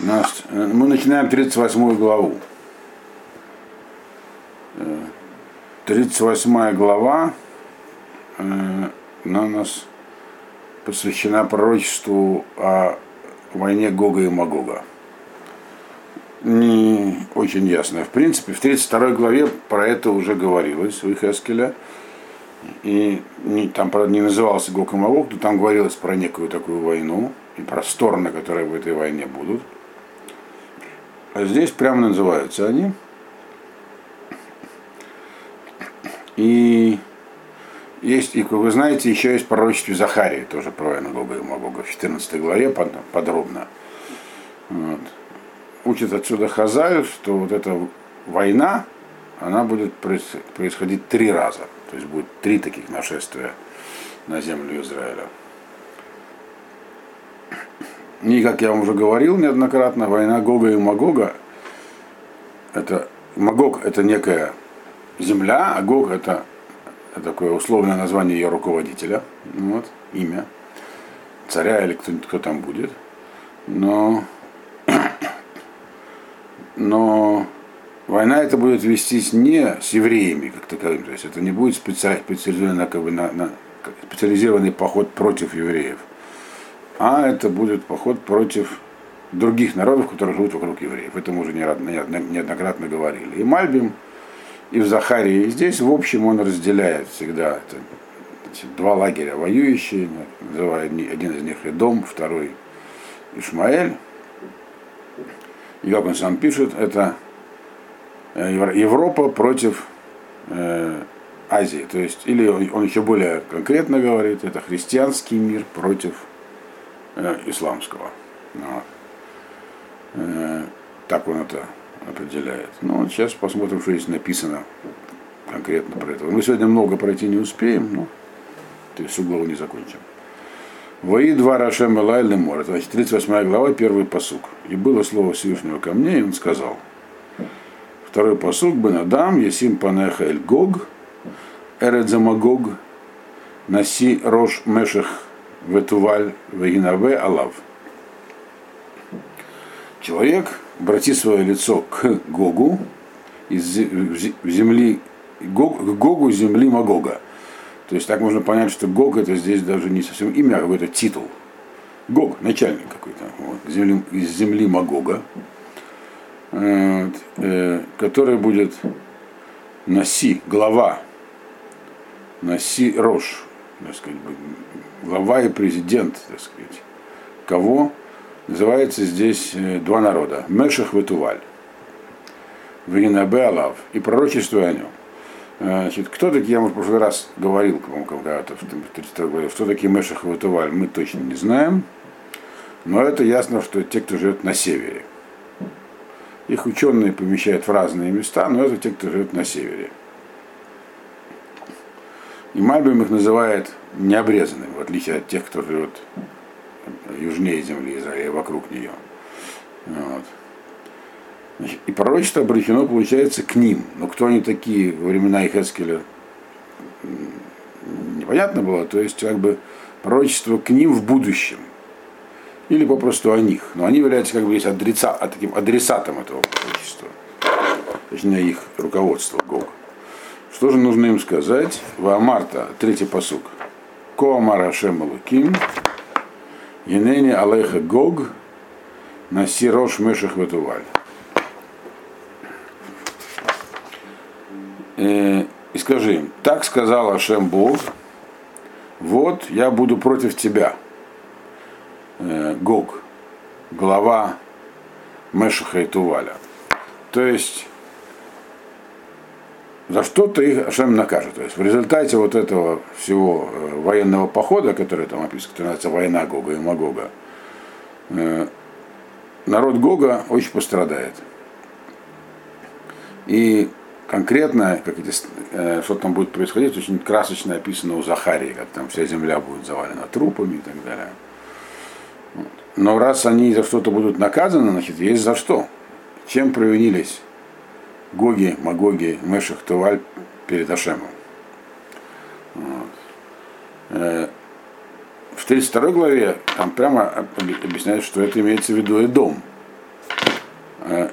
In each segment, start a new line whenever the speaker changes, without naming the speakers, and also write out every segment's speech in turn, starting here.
Нас, мы начинаем 38 главу. 38 глава э, она у нас посвящена пророчеству о войне Гога и Магога. Не очень ясно. В принципе, в 32 главе про это уже говорилось у Хескеля. И не, там, правда, не назывался Гог и Магог, но там говорилось про некую такую войну и про стороны, которые в этой войне будут. А здесь прямо называются они. И есть, и, как вы знаете, еще есть пророчество Захарии, тоже про войну Гога и Магога, в 14 главе подробно. Вот. Учит отсюда Хазаль, что вот эта война, она будет происходить три раза. То есть будет три таких нашествия на землю Израиля. И, как я вам уже говорил неоднократно, война Гога и Магога, это Магог это некая земля, а Гог это, такое условное название ее руководителя, вот, имя, царя или кто, кто там будет. Но, но война это будет вестись не с евреями, как таковым, то есть это не будет специализированный, как бы, на, на, специализированный поход против евреев, а это будет поход против других народов, которые живут вокруг евреев. Это мы уже неоднократно говорили. И Мальбим, и в Захарии, и здесь, в общем, он разделяет всегда это, значит, два лагеря воюющие, называя один из них Эдом, второй Ишмаэль. И как он сам пишет, это э, Европа против э, Азии. То есть, или он, он еще более конкретно говорит, это христианский мир против исламского. Вот. Э, так он это определяет. Ну, вот сейчас посмотрим, что здесь написано конкретно про это. Мы сегодня много пройти не успеем, но то есть главу не закончим. Вои два Рашем Элай Лемор. Это значит 38 глава, первый посук. И было слово Всевышнего ко мне, и он сказал. Второй посук бы надам, Есим Панеха Эль Гог, Эредзамагог, Наси Рош Мешех Ветуваль Вегинаве Алав человек, обрати свое лицо к Гогу, из земли, к Гогу земли Магога. То есть так можно понять, что Гог это здесь даже не совсем имя, а какой-то титул. Гог, начальник какой-то, вот, земли, из земли Магога, вот, э, который будет Наси, глава, Наси Рош, так сказать, глава и президент, так сказать. Кого? называется здесь э, два народа. Мешах Ветуваль. Венинабе Алав. И пророчество о нем. Значит, кто такие, я, может, в прошлый раз говорил, когда-то в 32 главе, кто такие Мешах Ветуваль, мы точно не знаем. Но это ясно, что те, кто живет на севере. Их ученые помещают в разные места, но это те, кто живет на севере. И Мальбим их называет необрезанными, в отличие от тех, кто живет южнее земли Израиля, вокруг нее. Вот. И пророчество обращено, получается, к ним. Но кто они такие во времена Ихескеля, непонятно было. То есть, как бы, пророчество к ним в будущем. Или попросту о них. Но они являются, как бы, есть адреса, таким адресатом этого пророчества. Точнее, их руководство Гог. Что же нужно им сказать? Ваамарта, третий посук. Коамара Шемалуким, Енени Алейха Гог на Сирош Мешах Ветуваль. Э, и скажи им, так сказал Ашем Бог, вот я буду против тебя, э, Гог, глава Мешаха и Туваля. То есть за что-то их Ашем накажет. То есть в результате вот этого всего э, военного похода, который там описан, который называется война Гога и Магога, э, народ Гога очень пострадает. И конкретно, как эти, э, что там будет происходить, очень красочно описано у Захарии, как там вся земля будет завалена трупами и так далее. Но раз они за что-то будут наказаны, значит, есть за что. Чем провинились Гоги, Магоги, Мешах, Туваль перед Ашемом. Вот. Э, в 32 главе там прямо объясняют, что это имеется в виду и дом.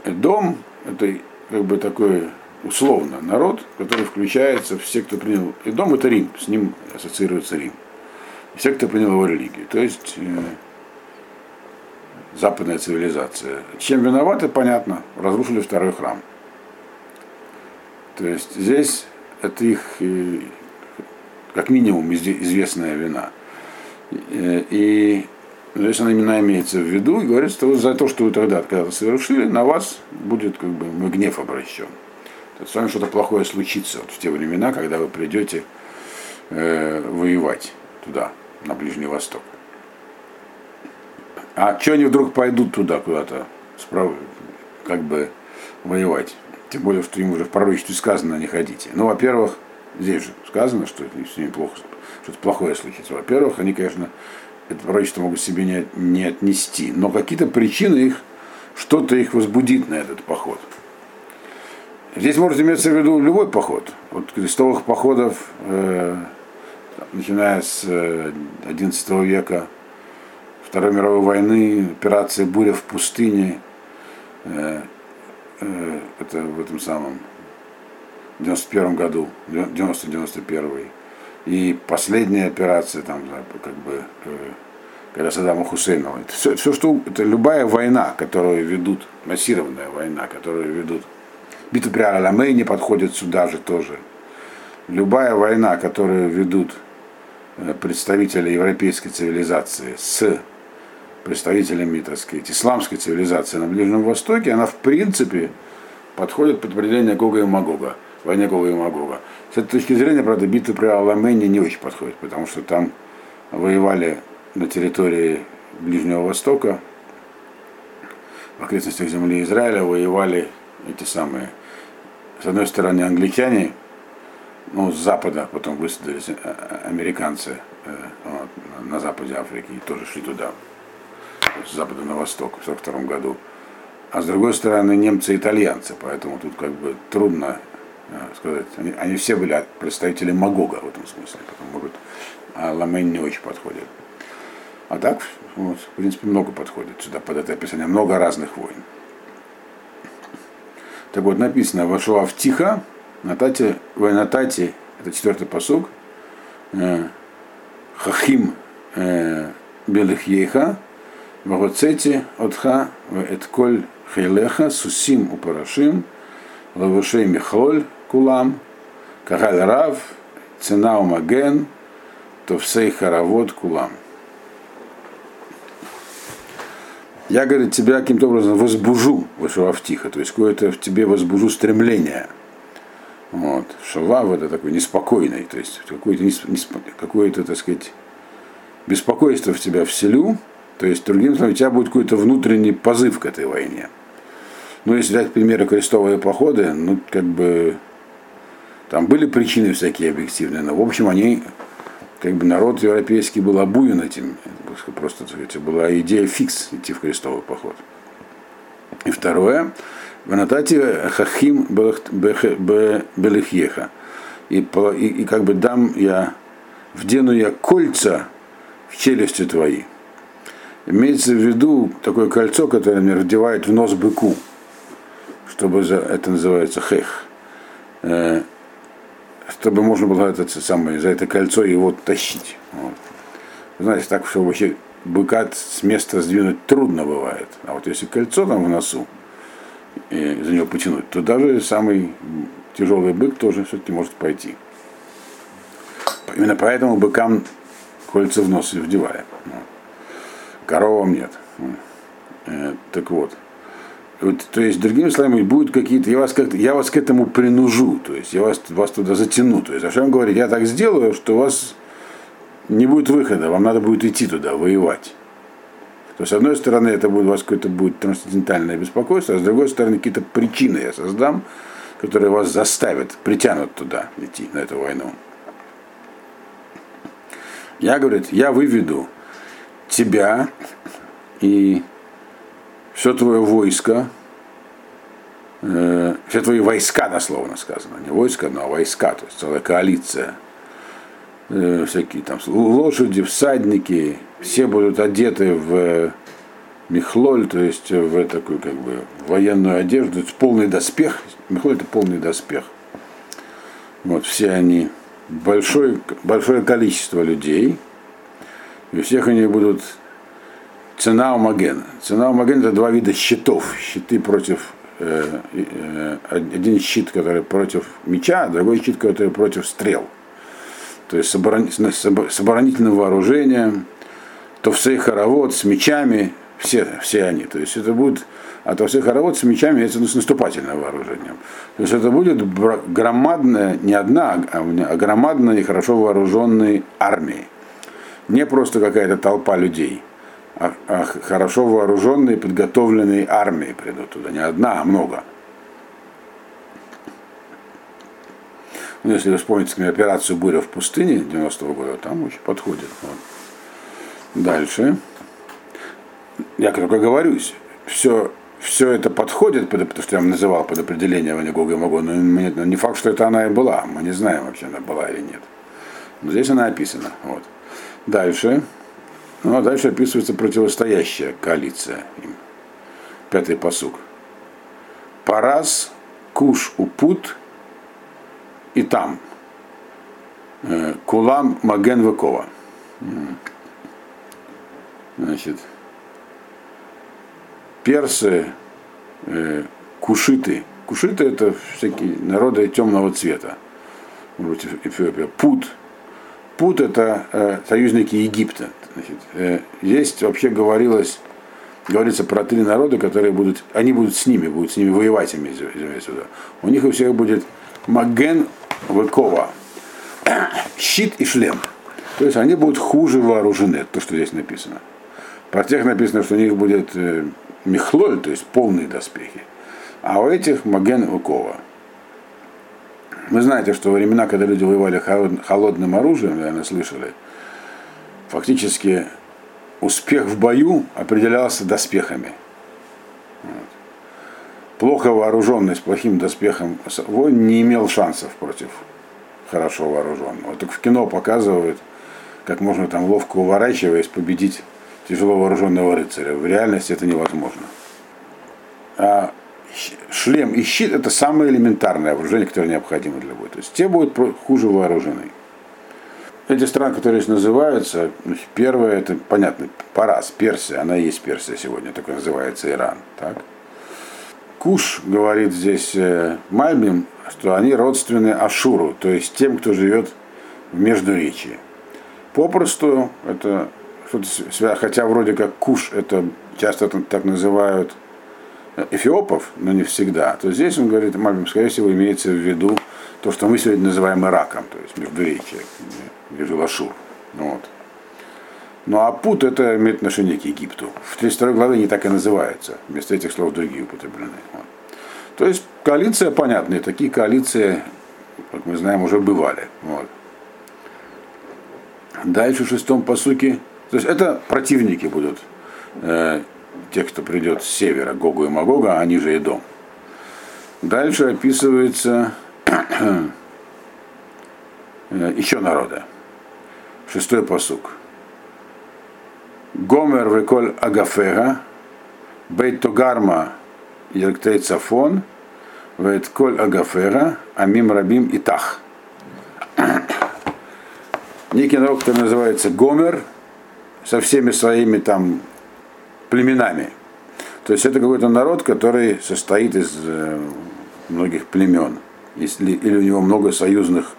Дом это как бы такой условно народ, который включается все, кто принял. И дом это Рим, с ним ассоциируется Рим. Все, кто принял его религию. То есть э, западная цивилизация. Чем виноваты, понятно, разрушили второй храм. То есть здесь это их э, как минимум известная вина. Э, и здесь она именно имеется в виду и говорится, что за то, что вы тогда когда-то совершили, на вас будет как бы мой гнев обращен. То есть с вами что-то плохое случится вот в те времена, когда вы придете э, воевать туда, на Ближний Восток. А что они вдруг пойдут туда куда-то, как бы воевать? Тем более, что им уже в пророчестве сказано не ходите. Ну, во-первых, здесь же сказано, что это с ними плохо, что-то плохое случится. Во-первых, они, конечно, это пророчество могут себе не, не отнести, но какие-то причины их, что-то их возбудит на этот поход. Здесь может иметься в виду любой поход. Вот крестовых походов, э, начиная с э, века, Второй мировой войны, операция «Буря в пустыне», э, э, это в этом самом 91 году, 90-91 и последняя операция, там, как бы, э, когда Саддама Хусейнова. Это все, все, что, это любая война, которую ведут, массированная война, которую ведут. Битва при Аламейне подходит сюда же тоже. Любая война, которую ведут э, представители европейской цивилизации с представителями, так сказать, исламской цивилизации на Ближнем Востоке, она в принципе подходит под определение Гога и Магога, войне Гога и Магога. С этой точки зрения, правда, битва при Аламене не очень подходит, потому что там воевали на территории Ближнего Востока, в окрестностях земли Израиля воевали эти самые, с одной стороны, англичане, ну, с запада потом высадились э, американцы э, на западе Африки и тоже шли туда, с запада на восток в 1942 году. А с другой стороны немцы и итальянцы, поэтому тут как бы трудно э, сказать. Они, они все были представители Магога в этом смысле, потому может, а Ламейн не очень подходит. А так, вот, в принципе, много подходит сюда под это описание, много разных войн. Так вот, написано, вошла в Тихо, на Тате, в Натате, это четвертый посуг, э, Хахим э, Белых Ейха, Вагоцети отха эт коль хейлеха сусим упарашим лавушей михоль кулам кагаль рав цена умаген товсей харавод кулам. Я, говорит, тебя каким-то образом возбужу, вышивав тихо, то есть какое-то в тебе возбужу стремление. Вот. Шалав это такой неспокойный, то есть какое-то, какое-то, так сказать, беспокойство в тебя вселю, то есть, другим словом, у тебя будет какой-то внутренний позыв к этой войне. Ну, если взять примеры крестовые походы, ну, как бы, там были причины всякие объективные, но, в общем, они, как бы, народ европейский был обуен этим, просто, так была идея фикс идти в крестовый поход. И второе, в Анатате Хахим Белехьеха. И, и, и как бы дам я, вдену я кольца в челюсти твои. Имеется в виду такое кольцо, которое мне вдевает в нос быку, чтобы за, это называется хех, э, чтобы можно было это самое, за это кольцо его тащить. Вот. Знаете, так что вообще быка с места сдвинуть трудно бывает. А вот если кольцо там в носу, и за него потянуть, то даже самый тяжелый бык тоже все-таки может пойти. Именно поэтому быкам кольца в нос и вдеваем. Вот коровам нет. Э, так вот. вот. То есть, другими словами, будут какие-то, я вас как я вас к этому принужу, то есть я вас, вас туда затяну. То есть, о чем говорить, я так сделаю, что у вас не будет выхода, вам надо будет идти туда, воевать. То есть, с одной стороны, это будет у вас какое-то будет трансцендентальное беспокойство, а с другой стороны, какие-то причины я создам, которые вас заставят, притянут туда идти, на эту войну. Я, говорит, я выведу тебя и все твое войско, э, все твои войска, дословно сказано, не войска, но войска, то есть целая коалиция, э, всякие там лошади, всадники, все будут одеты в Михлоль, то есть в такую как бы военную одежду, полный доспех. Михлоль это полный доспех. Вот все они, большое, большое количество людей, и у всех они будут цена умаген. Цена умаген это два вида щитов. Щиты против э, э, один щит, который против меча, другой щит, который против стрел. То есть с, оборонительным вооружением, то все хоровод с мечами, все, все они. То есть это будет, а то все хоровод с мечами, это с наступательным вооружением. То есть это будет громадная, не одна, а громадная и хорошо вооруженная армия. Не просто какая-то толпа людей, а, а хорошо вооруженные, подготовленные армии придут туда. Не одна, а много. Ну, если вы вспомните скажем, операцию «Буря в пустыне» 90-го года, там очень подходит. Вот. Дальше я только говорюсь, все, все это подходит, потому что я вам называл под определение Ванегога и Магога, но не факт, что это она и была. Мы не знаем, вообще она была или нет. Но здесь она описана. Вот. Дальше. Ну, а дальше описывается противостоящая коалиция им. Пятый посук. Парас, Куш, Упут и там. Э, Кулам, Маген, Векова. Значит, персы, э, кушиты. Кушиты это всякие народы темного цвета. Эфиопия. Пут. Пут это э, союзники Египта. Значит, э, здесь вообще говорилось, говорится про три народа, которые будут, они будут с ними, будут с ними воевать, имеется сюда. У них у всех будет Маген Векова, щит и шлем. То есть они будут хуже вооружены, то, что здесь написано. Про тех написано, что у них будет э, мехлоль, то есть полные доспехи, а у этих маген укова. Вы знаете, что во времена, когда люди воевали холодным оружием, наверное, слышали, фактически успех в бою определялся доспехами. Вот. Плохо вооруженный, с плохим доспехом воин не имел шансов против хорошо вооруженного. Так в кино показывают, как можно там ловко уворачиваясь победить тяжело вооруженного рыцаря. В реальности это невозможно. А шлем и щит это самое элементарное вооружение, которое необходимо для боя. То есть те будут хуже вооружены. Эти страны, которые здесь называются, первое, это понятно, Парас, Персия, она и есть Персия сегодня, только называется Иран. Так? Куш говорит здесь э, Мальбим, что они родственны Ашуру, то есть тем, кто живет в Междуречии. Попросту это что-то, хотя вроде как Куш это часто так называют эфиопов, но не всегда, то здесь он говорит, Мальбим, скорее всего, имеется в виду то, что мы сегодня называем Ираком, то есть Междуречие, между Лашур. Вот. Ну а пут это имеет отношение к Египту. В 32 главе не так и называется. Вместо этих слов другие употреблены. Вот. То есть коалиция понятная. Такие коалиции, как мы знаем, уже бывали. Вот. Дальше в шестом посуке. То есть это противники будут. Э, те, кто придет с севера, Гогу и Магога, они же и дом. Дальше описывается э, еще народа. Шестой посук. Гомер веколь агафега, бейт тогарма Елктей Цафон, Вейт Коль Агафера, Амим Рабим Итах. Некий народ, который называется Гомер, со всеми своими там племенами. То есть это какой-то народ, который состоит из э, многих племен. Если, или у него много союзных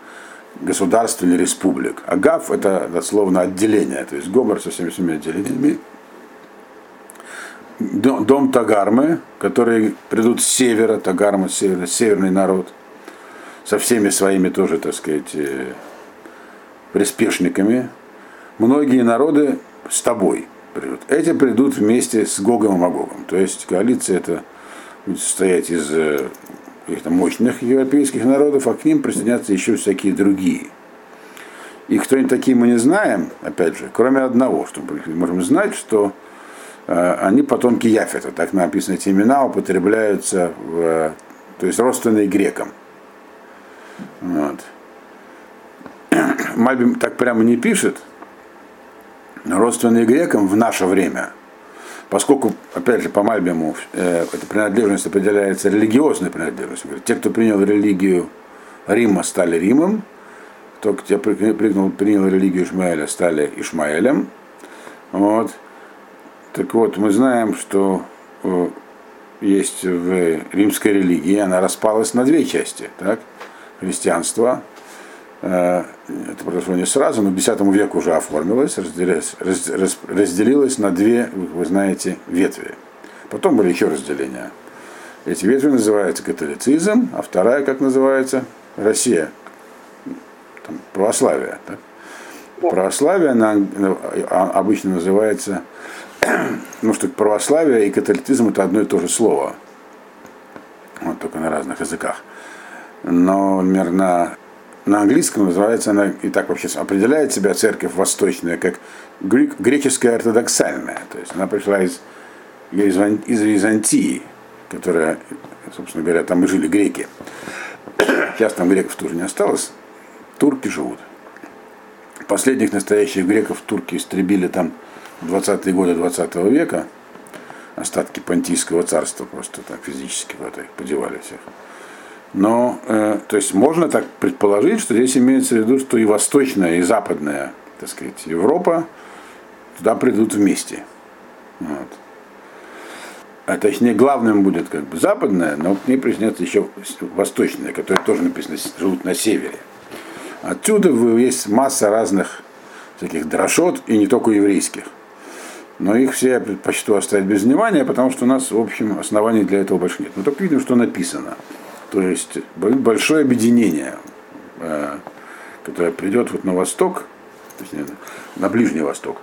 государств или республик. Агав это дословно отделение, то есть Гомер со всеми своими отделениями дом Тагармы, которые придут с севера, Тагарма с севера, северный народ, со всеми своими тоже, так сказать, э, приспешниками. Многие народы с тобой придут. Эти придут вместе с Гогом и Магогом. То есть коалиция это будет состоять из э, каких-то мощных европейских народов, а к ним присоединятся еще всякие другие. И кто они такие мы не знаем, опять же, кроме одного, что мы можем знать, что Э, они потомки Яфета, так написано, эти имена употребляются, в, то есть родственные грекам. Вот. Мальбим так прямо не пишет, родственные грекам в наше время. поскольку, опять же, по Мальбиму э, эта принадлежность определяется религиозной принадлежностью. Те, кто принял религию Рима, стали Римом, кто кто принял, принял религию Ишмаэля, стали Ишмаэлем. Вот. Так вот, мы знаем, что э, есть в римской религии, она распалась на две части. Так? Христианство, э, это произошло не сразу, но к X веку уже оформилось, разделилось, раз, разделилось на две, вы знаете, ветви. Потом были еще разделения. Эти ветви называются католицизм, а вторая, как называется, Россия, там, православие. Так? Православие она, а, обычно называется ну что православие и католицизм это одно и то же слово. Вот только на разных языках. Но, например, на, на английском называется она, и так вообще определяет себя церковь восточная, как греческая ортодоксальная. То есть она пришла из, из, из Византии, которая, собственно говоря, там и жили греки. Сейчас там греков тоже не осталось. Турки живут. Последних настоящих греков турки истребили там 20-е годы 20 -го века, остатки Понтийского царства просто так физически в это подевали всех. Но, э, то есть можно так предположить, что здесь имеется в виду, что и восточная, и западная, так сказать, Европа туда придут вместе. Вот. А точнее, главным будет как бы западная, но к ней приснется еще восточная, которая тоже написано, живут на севере. Отсюда есть масса разных таких дрошот, и не только еврейских но их все я предпочту оставить без внимания, потому что у нас, в общем, оснований для этого больше нет. Но только видим, что написано. То есть большое объединение, э, которое придет вот на восток, точнее, на Ближний Восток,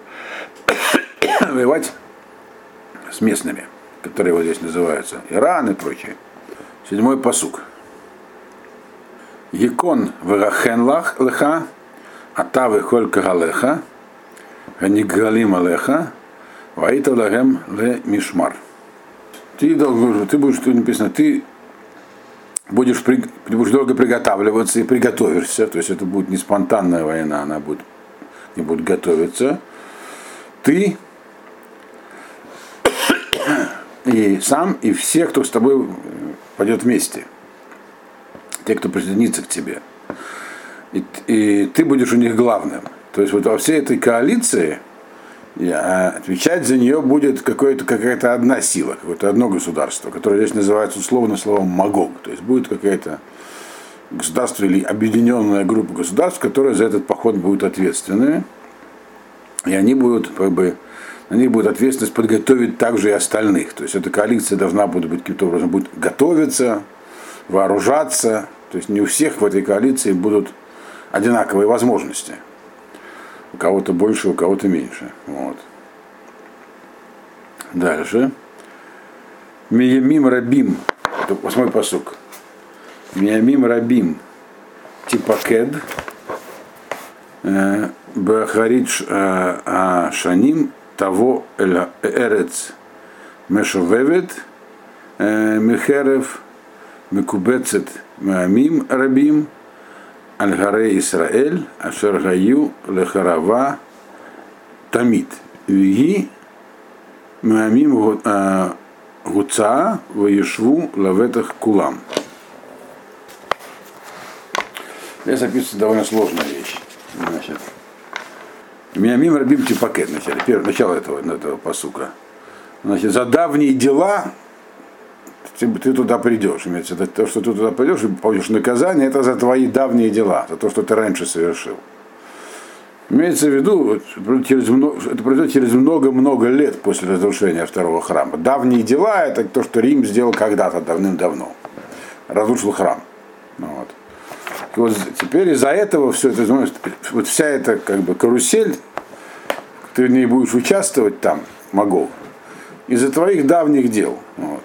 воевать с местными, которые вот здесь называются Иран и прочие. Седьмой посук. Якон врахен леха, атавы коль кагалеха, ганигалим алеха, Ваита лагем ле мишмар. Ты, ты будешь, тут написано, ты будешь, будешь долго приготавливаться и приготовишься, то есть это будет не спонтанная война, она будет, не будет готовиться. Ты и сам, и все, кто с тобой пойдет вместе, те, кто присоединится к тебе. И, и ты будешь у них главным. То есть вот во всей этой коалиции а отвечать за нее будет какая-то одна сила, какое-то одно государство, которое здесь называется условно словом Магог. То есть будет какая-то государство или объединенная группа государств, которые за этот поход будут ответственны. И они будут, как бы, на них будет ответственность подготовить также и остальных. То есть эта коалиция должна будет быть каким-то образом будет готовиться, вооружаться. То есть не у всех в этой коалиции будут одинаковые возможности у кого-то больше, у кого-то меньше. Вот. Дальше. Миямим Рабим. Это восьмой посук. Миямим Рабим. Типакед. Э, Бахаридж э, Шаним. Того Эрец Мешовевет. Э, Мехерев. Мекубецет Миямим Рабим. Аль-Гаре Исраэль, Ашер Гаю Лехарава Тамит. Виги Маамим Гуца Ваешву Лаветах Кулам. Здесь описывается довольно сложная вещь. Значит, Миамим Рабим Типакет, начало, первое, начало этого, этого посука. Значит, за давние дела ты, ты туда придешь. Имеется в виду, то, что ты туда придешь и получишь наказание, это за твои давние дела, за то, что ты раньше совершил. Имеется в виду, через много, это произойдет через много-много лет после разрушения второго храма. Давние дела это то, что Рим сделал когда-то давным-давно. Разрушил храм. Ну вот. И вот теперь из-за этого все это, вот вся эта как бы карусель, ты в ней будешь участвовать там, могу, из-за твоих давних дел. Вот.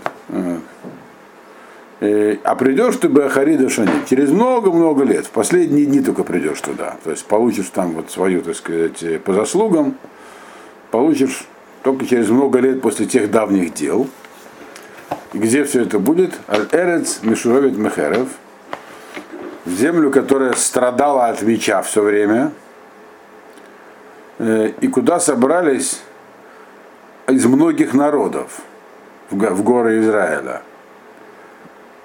Э, а придешь ты бы Ахарида Шани через много-много лет, в последние дни только придешь туда. То есть получишь там вот свою, так сказать, э, по заслугам, получишь только через много лет после тех давних дел. И где все это будет? Аль-Эрец Мишуровит Мехерев, в землю, которая страдала от меча все время, э, и куда собрались из многих народов в горы Израиля,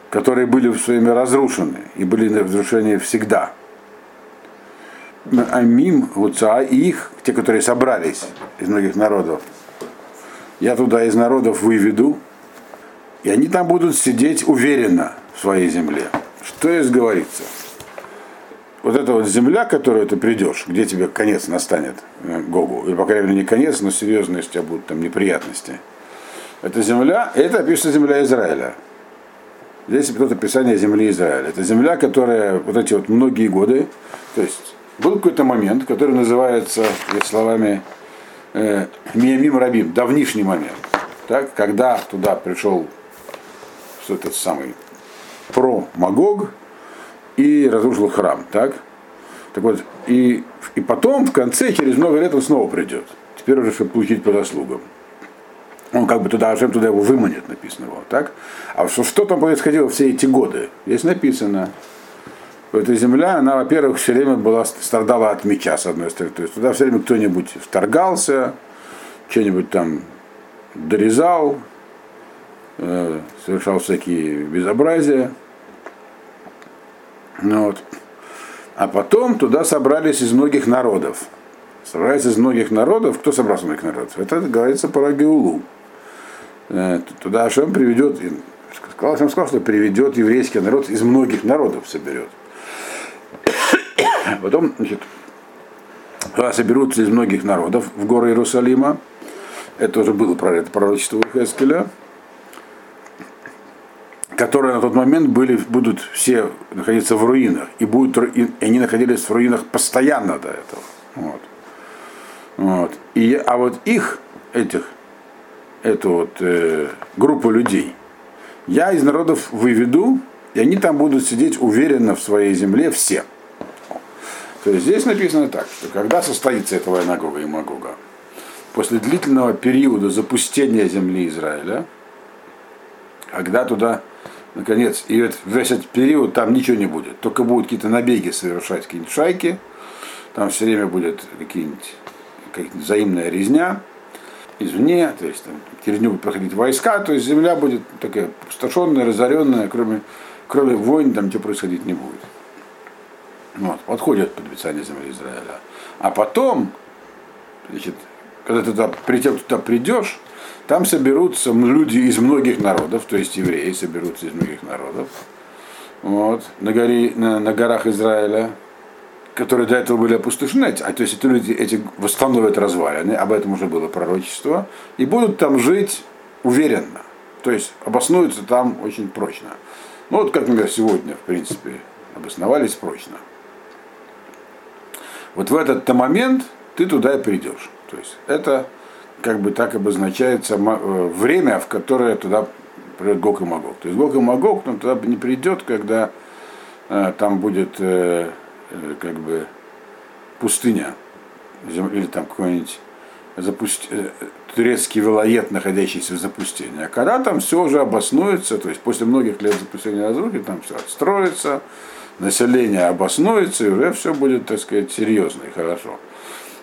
которые были в свое время разрушены и были на разрушении всегда. Амим, Уца и их, те, которые собрались из многих народов, я туда из народов выведу, и они там будут сидеть уверенно в своей земле. Что здесь говорится? Вот эта вот земля, к которой ты придешь, где тебе конец настанет, э, Гогу, или, по крайней мере, не конец, но серьезные, у тебя будут там неприятности. Это земля, это описывается земля Израиля. Здесь идет описание земли Израиля. Это земля, которая вот эти вот многие годы, то есть был какой-то момент, который называется, словами э, Миямим Рабим, давнишний момент, так, когда туда пришел что этот самый про Магог и разрушил храм, так? Так вот, и, и потом, в конце, через много лет он снова придет. Теперь уже, чтобы получить по заслугам. Он как бы туда, Ашем туда его выманит, написано вот, так? А что, что там происходило все эти годы? Здесь написано, эта земля, она, во-первых, все время была, страдала от меча, с одной стороны. То есть туда все время кто-нибудь вторгался, что-нибудь там дорезал, э, совершал всякие безобразия. Ну, вот. А потом туда собрались из многих народов. Собрались из многих народов. Кто собрался из многих народов? Это говорится про Геулу. Э, туда Ашем приведет, сказал, Ашем сказал, что приведет еврейский народ из многих народов соберет. Потом, значит, соберутся из многих народов в горы Иерусалима. Это уже было про это пророчество Хескеля которые на тот момент были, будут все находиться в руинах. И, будут, и они находились в руинах постоянно до этого. Вот. Вот. И, а вот их, этих, эту вот э, группу людей, я из народов выведу, и они там будут сидеть уверенно в своей земле все. То есть здесь написано так, что когда состоится эта война Гога и Магога, после длительного периода запустения земли Израиля, когда туда, наконец, и вот весь этот период там ничего не будет, только будут какие-то набеги совершать, какие-нибудь шайки, там все время будет какие-нибудь какая взаимная резня извне, то есть там через нее будут проходить войска, то есть земля будет такая пустошенная, разоренная, кроме, кроме войн там ничего происходить не будет. Вот, подходит под обещание земли Израиля. А потом, значит, когда ты туда, туда придешь, там соберутся люди из многих народов, то есть евреи соберутся из многих народов. Вот, на, горе, на, на горах Израиля, которые до этого были опустошены, а то есть эти люди эти восстановят развалины, об этом уже было пророчество, и будут там жить уверенно, то есть обоснуются там очень прочно. Ну вот как, например, сегодня, в принципе, обосновались прочно вот в этот момент ты туда и придешь. То есть это как бы так обозначается э, время, в которое туда придет Гог и Магог. То есть Гог и Магог ну, туда не придет, когда э, там будет э, как бы пустыня или там какой-нибудь запусти... Э, турецкий вилоед, находящийся в запустении. А когда там все уже обоснуется, то есть после многих лет запустения разрухи, там все отстроится, население обоснуется, и уже все будет, так сказать, серьезно и хорошо.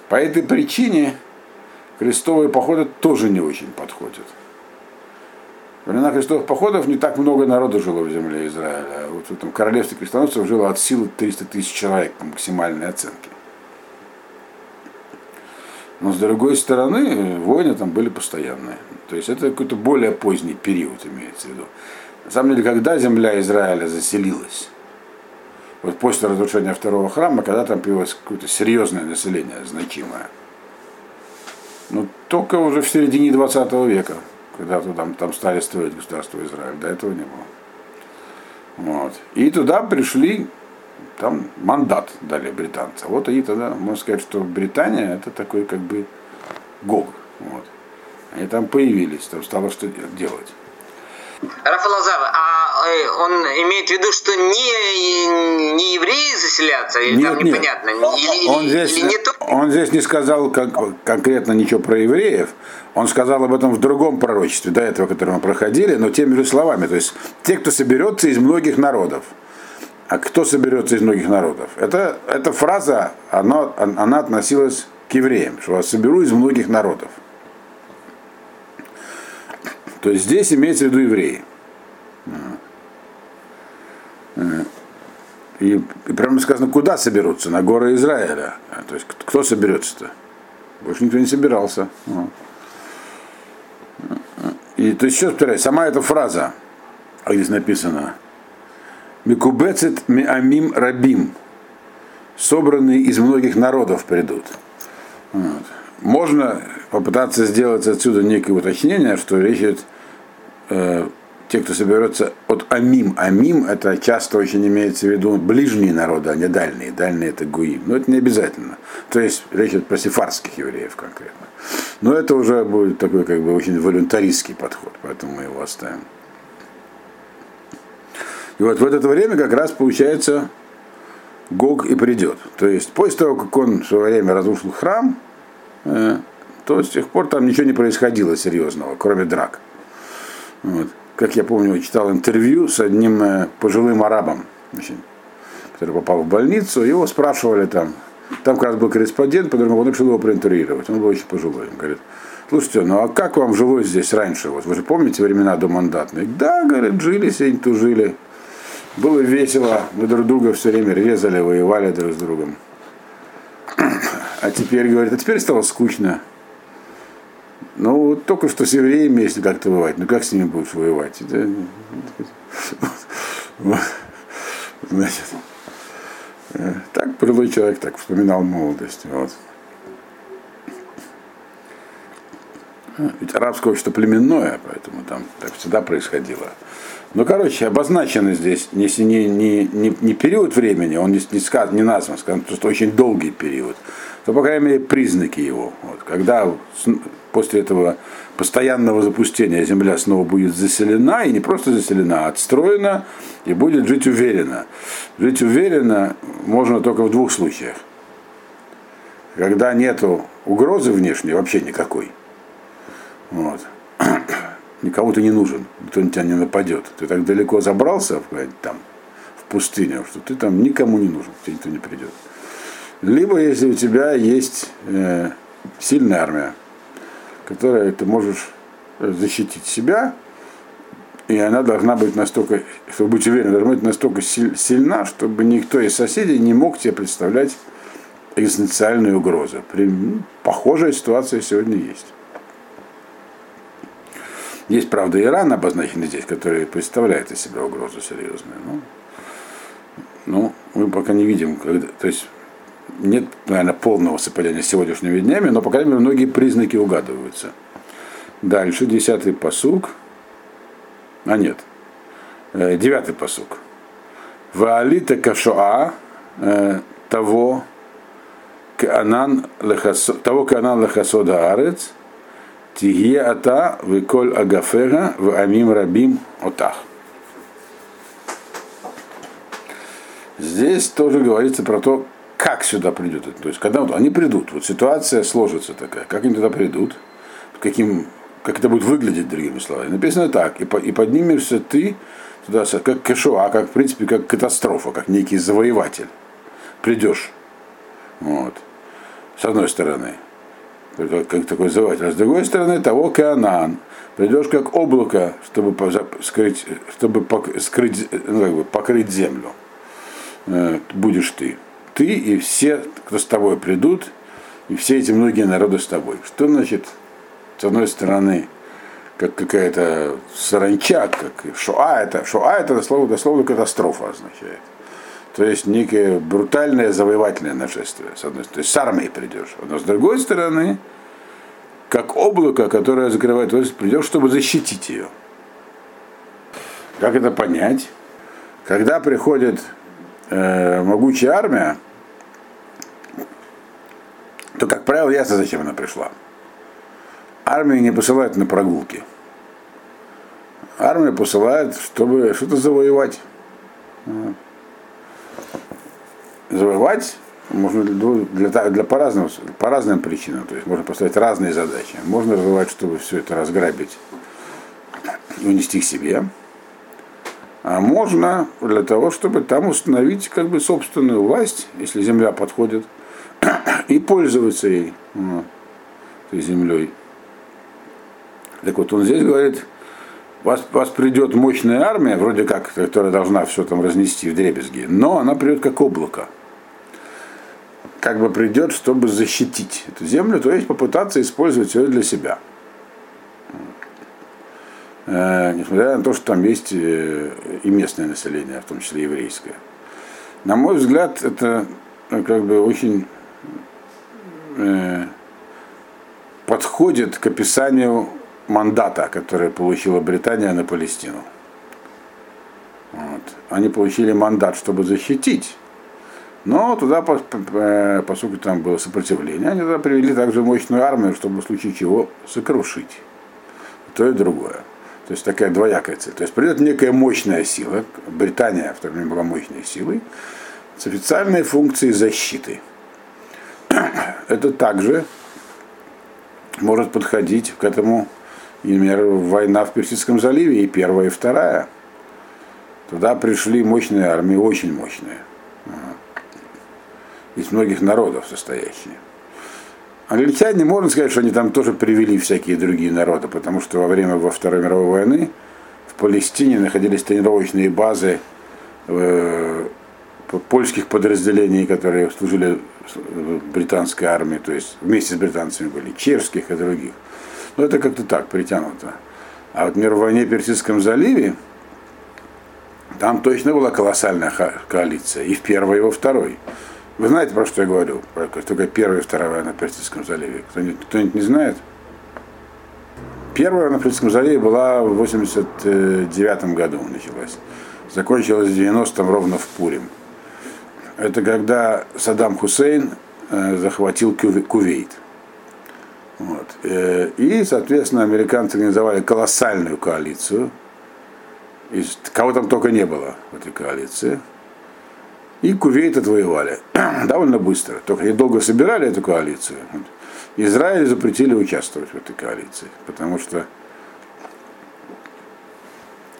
По этой причине крестовые походы тоже не очень подходят. Во времена крестовых походов не так много народу жило в земле Израиля. Вот в этом королевстве крестоносцев жило от силы 300 тысяч человек по максимальной оценке. Но с другой стороны, войны там были постоянные. То есть это какой-то более поздний период имеется в виду. На самом деле, когда земля Израиля заселилась, вот после разрушения второго храма, когда там появилось какое-то серьезное население, значимое. Ну, только уже в середине 20 века, когда там, там стали строить государство Израиль, до этого не было. Вот. И туда пришли, там мандат дали британцы. Вот они тогда, можно сказать, что Британия это такой как бы Гог. Вот. Они там появились, там стало что делать.
Рафа Лазар, а он имеет в виду, что не, не евреи заселятся, или нет, там непонятно?
Нет. Или, он, здесь, или не то? он здесь не сказал как, конкретно ничего про евреев, он сказал об этом в другом пророчестве, до этого, которое мы проходили, но теми же словами. То есть те, кто соберется из многих народов. А кто соберется из многих народов? Это, эта фраза, она, она относилась к евреям, что я соберу из многих народов. То есть здесь имеется в виду евреи. И, и прямо сказано, куда соберутся? На горы Израиля. То есть кто соберется-то? Больше никто не собирался. И то есть еще повторяю, сама эта фраза, а здесь написано, Микубецет миамим рабим, собранные из многих народов придут. Вот. Можно попытаться сделать отсюда некое уточнение, что речь идет э, те, кто соберется от Амим. Амим это часто очень имеется в виду ближние народы, а не дальние. Дальние это Гуим. Но это не обязательно. То есть речь идет про сефарских евреев конкретно. Но это уже будет такой как бы очень волюнтаристский подход, поэтому мы его оставим. И вот в это время как раз получается Гог и придет. То есть после того, как он в свое время разрушил храм, э, то с тех пор там ничего не происходило серьезного, кроме драк. Вот. Как я помню, читал интервью с одним э, пожилым арабом, который попал в больницу, его спрашивали там, там как раз был корреспондент, поэтому он решил его проинтервьюировать. Он был очень пожилой. Он говорит, слушайте, ну а как вам жилось здесь раньше? Вот вы же помните времена домандатные? Да, говорит, жили, сень тужили. Было весело, мы друг друга все время резали, воевали друг с другом. А теперь, говорит, а теперь стало скучно. Ну, только что с евреями, если как-то воевать, ну как с ними будешь воевать? Это, значит, так пожилой человек так вспоминал молодость. Вот. Ведь арабское общество племенное, поэтому там так всегда происходило. Ну, короче, обозначено здесь не, не, не, не, период времени, он не, не, сказ, не назван, сказано, просто очень долгий период, то, по крайней мере, признаки его. Вот, когда после этого постоянного запустения земля снова будет заселена, и не просто заселена, а отстроена, и будет жить уверенно. Жить уверенно можно только в двух случаях. Когда нет угрозы внешней, вообще никакой. Вот никому ты не нужен, никто на тебя не нападет. Ты так далеко забрался там, в пустыню, что ты там никому не нужен, тебе никто не придет. Либо если у тебя есть э, сильная армия, которая ты можешь защитить себя, и она должна быть настолько, чтобы быть уверен, должна быть настолько сильна, чтобы никто из соседей не мог тебе представлять экзистенциальную угрозу. Похожая ситуация сегодня есть. Есть, правда, Иран обозначенный здесь, который представляет из себя угрозу серьезную. Но, ну, мы пока не видим, когда, то есть нет, наверное, полного совпадения с сегодняшними днями, но, по крайней мере, многие признаки угадываются. Дальше, десятый посук. А нет, э, девятый посук. Ваалита кашоа э, того, Канан того Канан лехасода арец, Тигье ата выколь агафера в амим рабим отах. Здесь тоже говорится про то, как сюда придет. То есть, когда они придут, вот ситуация сложится такая, как они туда придут, каким, как это будет выглядеть, другими словами. Написано так, и, по, и поднимешься ты туда, как кешуа, как, в принципе, как катастрофа, как некий завоеватель. Придешь. Вот. С одной стороны как, такой завоеватель. А с другой стороны, того Каанан. Придешь как облако, чтобы скрыть, чтобы скрыть, ну, как бы покрыть землю. Э, будешь ты. Ты и все, кто с тобой придут, и все эти многие народы с тобой. Что значит, с одной стороны, как какая-то саранча, как шоа, это, шоа это дословно, дословно катастрофа означает. То есть некое брутальное завоевательное нашествие, с одной стороны. То есть с армией придешь. Но с другой стороны, как облако, которое закрывает возраст, придешь, чтобы защитить ее. Как это понять? Когда приходит э, могучая армия, то, как правило, ясно, зачем она пришла. Армию не посылают на прогулки. Армию посылают, чтобы что-то завоевать завоевать можно для, для, по, разным, по разным причинам. То есть можно поставить разные задачи. Можно развивать, чтобы все это разграбить унести к себе. А можно для того, чтобы там установить как бы собственную власть, если земля подходит, и пользоваться ей, вот, этой землей. Так вот, он здесь говорит, вас, вас придет мощная армия, вроде как, которая должна все там разнести в дребезги, но она придет как облако. Как бы придет, чтобы защитить эту землю, то есть попытаться использовать ее для себя. Э, несмотря на то, что там есть э, и местное население, в том числе еврейское. На мой взгляд, это э, как бы очень подходит к описанию мандата, который получила Британия на Палестину. Вот. Они получили мандат, чтобы защитить, но туда, по сути, там было сопротивление. Они туда привели также мощную армию, чтобы в случае чего сокрушить. То и другое. То есть такая двоякая цель. То есть придет некая мощная сила, Британия в то время была мощной силой, с официальной функцией защиты. Это также может подходить к этому, например, война в Персидском заливе и первая, и вторая. Туда пришли мощные армии, очень мощные. Из многих народов состоящие. Англичане, можно сказать, что они там тоже привели всякие другие народы, потому что во время во Второй мировой войны в Палестине находились тренировочные базы э, польских подразделений, которые служили британской армии, то есть вместе с британцами были, чешских и других. Но это как-то так притянуто. А вот мир в войне в Персидском заливе, там точно была колоссальная коалиция, и в первой, и во второй. Вы знаете, про что я говорю? Про только первая и вторая война на Персидском заливе. Кто-нибудь, кто-нибудь не знает? Первая на Персидском заливе была в 89 году началась. Закончилась в 90-м ровно в Пурим. Это когда Саддам Хусейн э, захватил Кувейт. Вот. Э, и, соответственно, американцы организовали колоссальную коалицию. И кого там только не было в этой коалиции. И Кувейт отвоевали. Довольно быстро. Только недолго собирали эту коалицию. Израиль запретили участвовать в этой коалиции. Потому что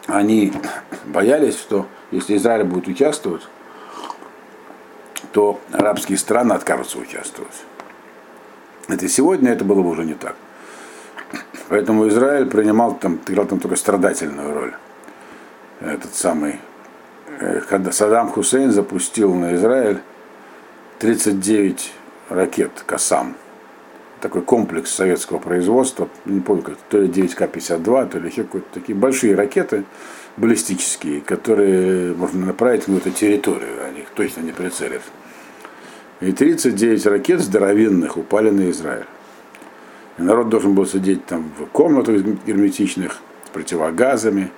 они боялись, что если Израиль будет участвовать, то арабские страны откажутся участвовать. Это сегодня это было бы уже не так. Поэтому Израиль принимал там, играл там только страдательную роль. Этот самый когда Саддам Хусейн запустил на Израиль 39 ракет «Касам». Такой комплекс советского производства, не помню, как, то ли 9К-52, то ли еще какие-то такие большие ракеты баллистические, которые можно направить на эту территорию, они их точно не прицелят. И 39 ракет здоровенных упали на Израиль. И народ должен был сидеть там в комнатах герметичных с противогазами,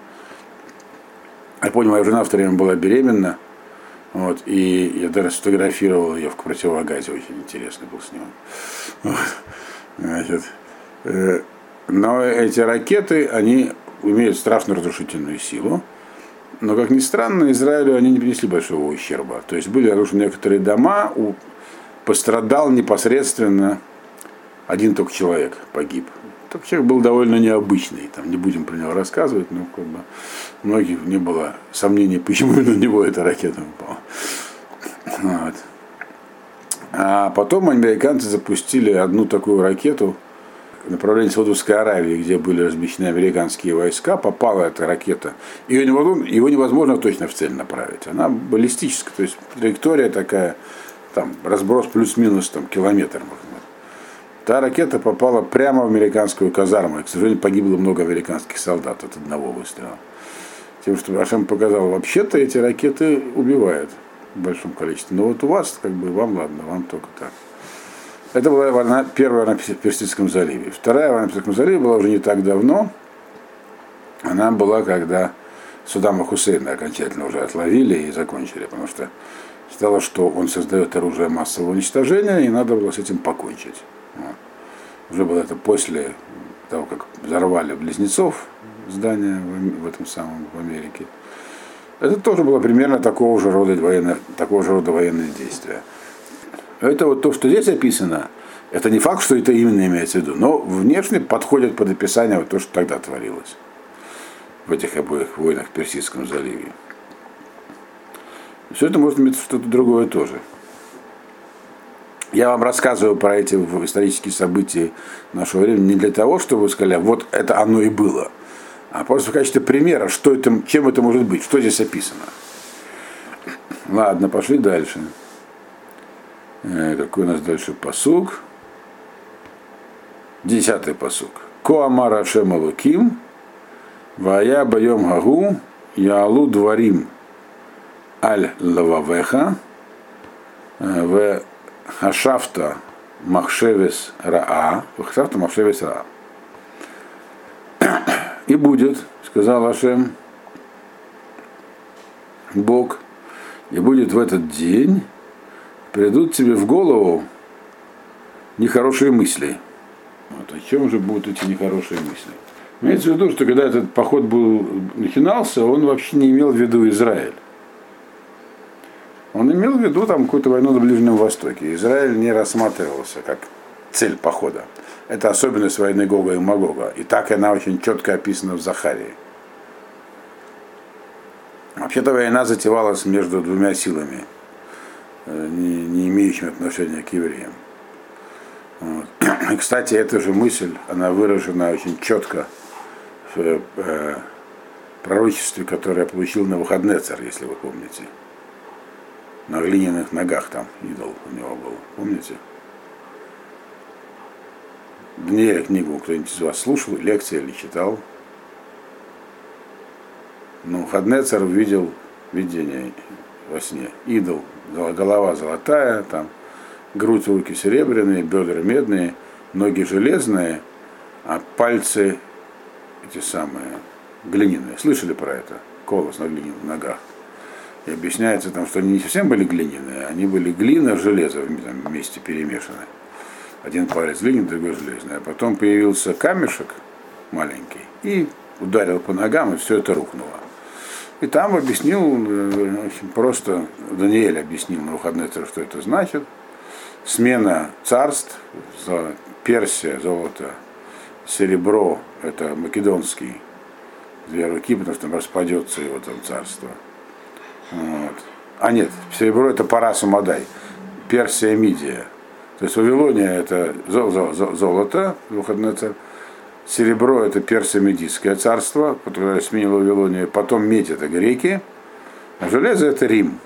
я помню, моя жена в то время была беременна, вот, и я даже сфотографировал ее в противогазе, очень интересно был снимок. Вот, э, но эти ракеты, они имеют страшную разрушительную силу. Но, как ни странно, Израилю они не принесли большого ущерба. То есть были разрушены некоторые дома, у, пострадал непосредственно один только человек, погиб. Этот человек был довольно необычный, там не будем про него рассказывать, но как бы многих не было сомнений, почему на него эта ракета упала. Вот. А потом американцы запустили одну такую ракету в направлении Саудовской Аравии, где были размещены американские войска, попала эта ракета. Ее невозможно, его невозможно точно в цель направить. Она баллистическая, то есть траектория такая, там разброс плюс-минус там, километр, можно Та ракета попала прямо в американскую казарму. И, к сожалению, погибло много американских солдат от одного выстрела. Тем, что Вашем показал, вообще-то эти ракеты убивают в большом количестве. Но вот у вас, как бы, вам ладно, вам только так. Это была война, первая война в Персидском заливе. Вторая война в Персидском заливе была уже не так давно. Она была, когда Судама Хусейна окончательно уже отловили и закончили, потому что стало, что он создает оружие массового уничтожения, и надо было с этим покончить. Уже было это после того, как взорвали близнецов здание в этом самом в Америке. Это тоже было примерно такого же рода военное, такого же рода военные действия. Это вот то, что здесь описано, это не факт, что это именно имеется в виду, но внешне подходит под описание вот то, что тогда творилось в этих обоих войнах в Персидском заливе. Все это может иметь что-то другое тоже. Я вам рассказываю про эти исторические события нашего времени не для того, чтобы вы сказали, вот это оно и было, а просто в качестве примера, что это, чем это может быть, что здесь описано. Ладно, пошли дальше. Э, какой у нас дальше посук? Десятый посук. Коамар Ашем Алуким, Вая Байом Гагу, Яалу Дварим Аль Лававеха, э, В Хашафта Махшевес Раа, Хашафта Махшевес Раа. И будет, сказал Ашем, Бог, и будет в этот день, придут тебе в голову нехорошие мысли. Вот, о чем же будут эти нехорошие мысли? Имеется в виду, что когда этот поход был, начинался, он вообще не имел в виду Израиль. Он имел в виду там какую-то войну на Ближнем Востоке. Израиль не рассматривался как цель похода. Это особенность войны Гога и Магога. И так она очень четко описана в Захарии. Вообще-то война затевалась между двумя силами, э, не, не имеющими отношения к евреям. Вот. И, кстати, эта же мысль, она выражена очень четко в э, пророчестве, которое получил на выходный царь, если вы помните. На глиняных ногах там идол у него был, помните? Даниэля книгу кто-нибудь из вас слушал, лекции или читал? Ну, Хаднецер увидел видение во сне. Идол, голова золотая, там, грудь руки серебряные, бедра медные, ноги железные, а пальцы эти самые глиняные. Слышали про это? Колос на глиняных ногах. И объясняется там, что они не совсем были глиняные, они были глина, железо там, вместе перемешаны один палец длинный, другой железный. А потом появился камешек маленький и ударил по ногам, и все это рухнуло. И там объяснил, э, очень просто, Даниэль объяснил на выходные, что это значит. Смена царств, Персия, золото, серебро, это македонский, две руки, потому что там распадется его там царство. Вот. А нет, серебро это Парасу Мадай, Персия, Мидия. То есть Вавилония это золото, выходное царь, серебро это персо-медийское царство, которое сменило Вавилонию, потом медь это греки, а железо это Рим.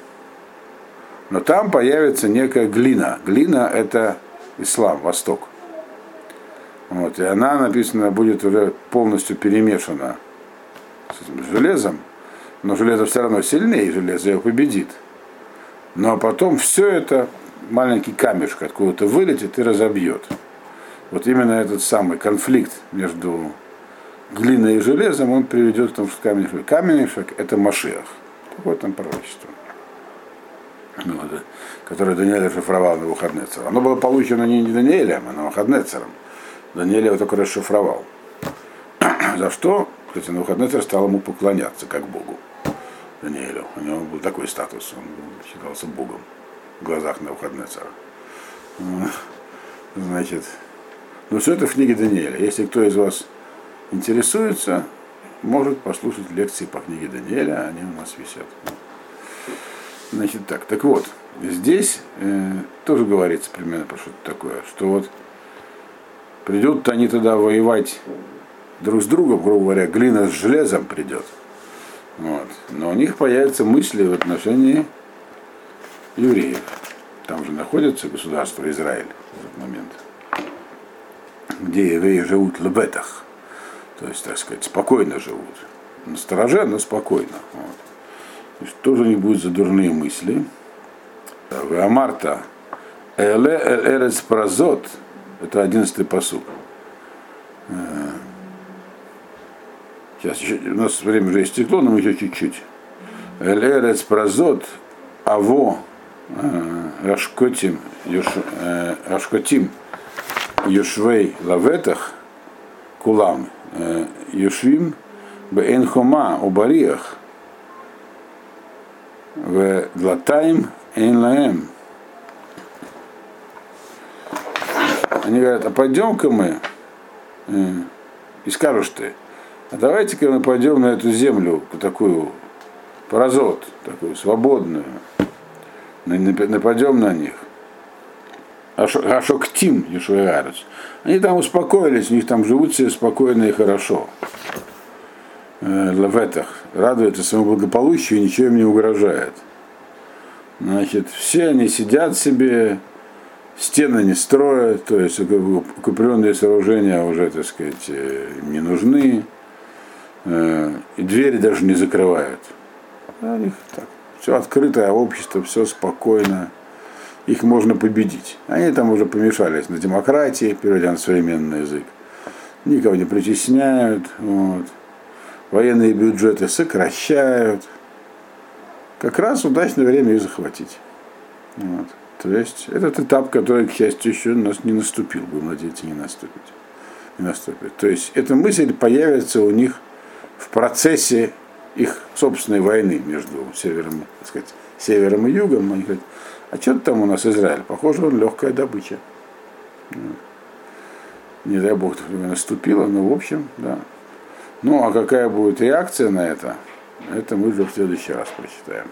Но там появится некая глина. Глина это ислам, Восток. Вот, и она написано будет уже полностью перемешана с железом, но железо все равно сильнее, железо его победит. Но потом все это маленький камешек откуда-то вылетит и разобьет. Вот именно этот самый конфликт между глиной и железом, он приведет к тому, что камешек. Камешек – это Машиах. Такое там пророчество. Ну, вот, которое Даниэль расшифровал на Вухаднецера. Оно было получено не Даниэлем, а на Вухаднецером. Даниэль его только расшифровал. За что, кстати, Навуходнецер стал ему поклоняться, как Богу. Даниэлю. У него был такой статус, он считался Богом в глазах Навуходнецера. Значит, ну все это в книге Даниэля. Если кто из вас интересуется, может послушать лекции по книге Даниэля, они у нас висят. Значит так, так вот, здесь э, тоже говорится примерно про что-то такое, что вот придут они тогда воевать друг с другом, грубо говоря, глина с железом придет. Вот. Но у них появятся мысли в отношении евреев. Там же находится государство Израиль в этот момент, где евреи живут в лебетах, то есть, так сказать, спокойно живут. На стороже, но спокойно. Вот. То есть тоже не будет за дурные мысли. В Амарта Эле Эрец Празот, это одиннадцатый посуд. Сейчас еще, у нас время уже истекло, но мы еще чуть-чуть. Эле Эрец Празот, Аво Рашкотим, Рашкотим Юшвей Лаветах Кулам Юшвим Бен Хома Убариях в Длатаим Эйн Лаэм. Они говорят, а пойдем-ка мы, и скажешь ты, а давайте-ка мы пойдем на эту землю, такую паразот, такую свободную, нападем на них. Ашоктим Ешуарец. Они там успокоились, у них там живут все спокойно и хорошо. э, лаветах, радуются своему благополучию и ничего им не угрожает. Значит, все они сидят себе, стены не строят, то есть укрепленные сооружения уже, так сказать, э, не нужны, э, и двери даже не закрывают. У них так, все открытое общество, все спокойно, их можно победить. Они там уже помешались на демократии, переводя на современный язык. Никого не притесняют, вот. военные бюджеты сокращают. Как раз удачное время их захватить. Вот. То есть этот этап, который, к счастью, еще у нас не наступил, будем надеяться, не наступит. Не наступит. То есть эта мысль появится у них в процессе их собственной войны между севером, так сказать, севером и югом. Они говорят, а что там у нас Израиль? Похоже, он легкая добыча. Не дай бог, наступила, но в общем, да. Ну, а какая будет реакция на это, это мы уже в следующий раз прочитаем.